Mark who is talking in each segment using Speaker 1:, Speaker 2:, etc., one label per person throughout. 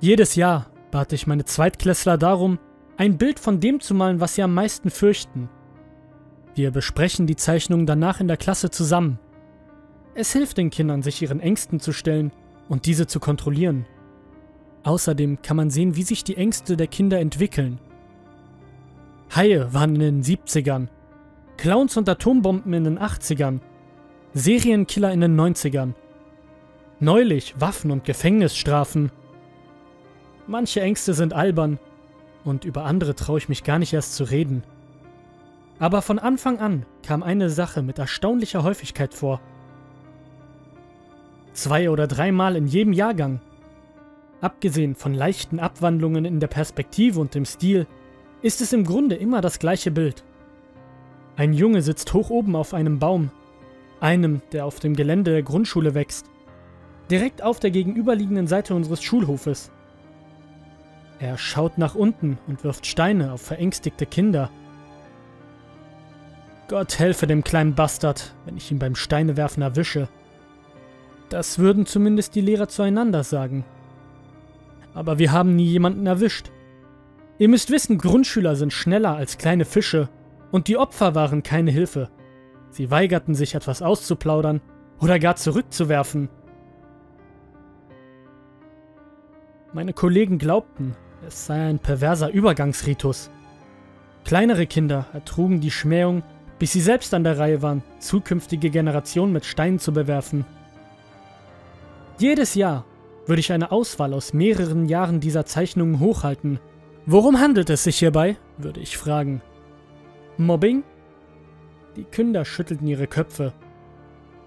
Speaker 1: Jedes Jahr bat ich meine Zweitklässler darum, ein Bild von dem zu malen, was sie am meisten fürchten. Wir besprechen die Zeichnungen danach in der Klasse zusammen. Es hilft den Kindern, sich ihren Ängsten zu stellen und diese zu kontrollieren. Außerdem kann man sehen, wie sich die Ängste der Kinder entwickeln. Haie waren in den 70ern, Clowns und Atombomben in den 80ern, Serienkiller in den 90ern. Neulich Waffen und Gefängnisstrafen. Manche Ängste sind albern und über andere traue ich mich gar nicht erst zu reden. Aber von Anfang an kam eine Sache mit erstaunlicher Häufigkeit vor. Zwei oder dreimal in jedem Jahrgang. Abgesehen von leichten Abwandlungen in der Perspektive und dem Stil, ist es im Grunde immer das gleiche Bild. Ein Junge sitzt hoch oben auf einem Baum, einem, der auf dem Gelände der Grundschule wächst, direkt auf der gegenüberliegenden Seite unseres Schulhofes. Er schaut nach unten und wirft Steine auf verängstigte Kinder. Gott helfe dem kleinen Bastard, wenn ich ihn beim Steinewerfen erwische. Das würden zumindest die Lehrer zueinander sagen. Aber wir haben nie jemanden erwischt. Ihr müsst wissen, Grundschüler sind schneller als kleine Fische und die Opfer waren keine Hilfe. Sie weigerten sich etwas auszuplaudern oder gar zurückzuwerfen. Meine Kollegen glaubten, es sei ein perverser Übergangsritus. Kleinere Kinder ertrugen die Schmähung, bis sie selbst an der Reihe waren, zukünftige Generationen mit Steinen zu bewerfen. Jedes Jahr würde ich eine Auswahl aus mehreren Jahren dieser Zeichnungen hochhalten. Worum handelt es sich hierbei? würde ich fragen. Mobbing? Die Kinder schüttelten ihre Köpfe.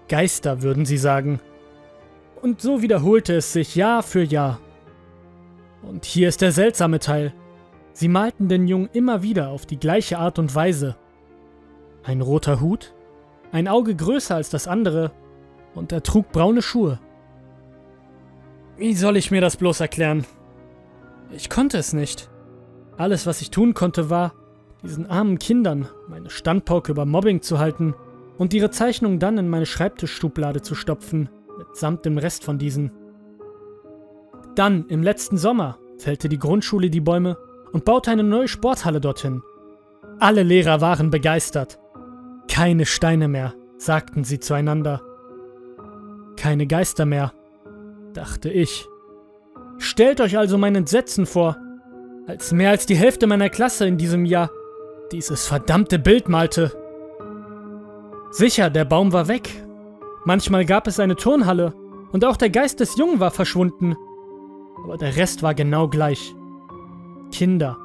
Speaker 1: Geister, würden sie sagen. Und so wiederholte es sich Jahr für Jahr. Und hier ist der seltsame Teil. Sie malten den Jungen immer wieder auf die gleiche Art und Weise. Ein roter Hut, ein Auge größer als das andere, und er trug braune Schuhe. Wie soll ich mir das bloß erklären? Ich konnte es nicht. Alles, was ich tun konnte, war, diesen armen Kindern meine Standpauke über Mobbing zu halten und ihre Zeichnung dann in meine Schreibtischschublade zu stopfen, mitsamt dem Rest von diesen. Dann, im letzten Sommer, fällte die Grundschule die Bäume und baute eine neue Sporthalle dorthin. Alle Lehrer waren begeistert. Keine Steine mehr, sagten sie zueinander. Keine Geister mehr, dachte ich. Stellt euch also mein Entsetzen vor, als mehr als die Hälfte meiner Klasse in diesem Jahr dieses verdammte Bild malte. Sicher, der Baum war weg. Manchmal gab es eine Turnhalle und auch der Geist des Jungen war verschwunden aber der Rest war genau gleich. Kinder.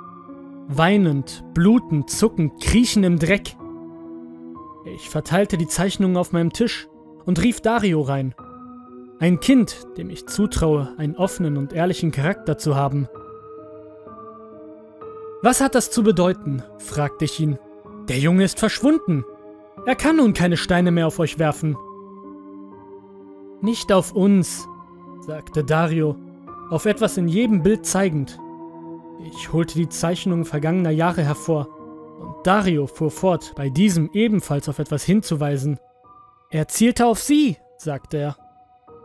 Speaker 1: Weinend, blutend, zuckend, kriechen im Dreck. Ich verteilte die Zeichnungen auf meinem Tisch und rief Dario rein. Ein Kind, dem ich zutraue, einen offenen und ehrlichen Charakter zu haben. Was hat das zu bedeuten? fragte ich ihn. Der Junge ist verschwunden. Er kann nun keine Steine mehr auf euch werfen. Nicht auf uns, sagte Dario auf etwas in jedem Bild zeigend. Ich holte die Zeichnungen vergangener Jahre hervor, und Dario fuhr fort, bei diesem ebenfalls auf etwas hinzuweisen. Er zielte auf sie, sagte er.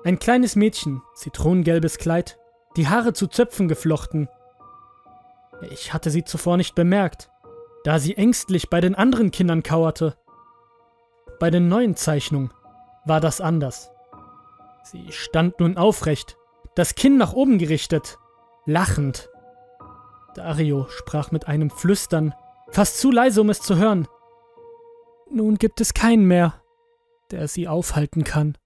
Speaker 1: Ein kleines Mädchen, zitronengelbes Kleid, die Haare zu Zöpfen geflochten. Ich hatte sie zuvor nicht bemerkt, da sie ängstlich bei den anderen Kindern kauerte. Bei den neuen Zeichnungen war das anders. Sie stand nun aufrecht, das Kinn nach oben gerichtet, lachend. Dario sprach mit einem Flüstern, fast zu leise, um es zu hören. Nun gibt es keinen mehr, der sie aufhalten kann.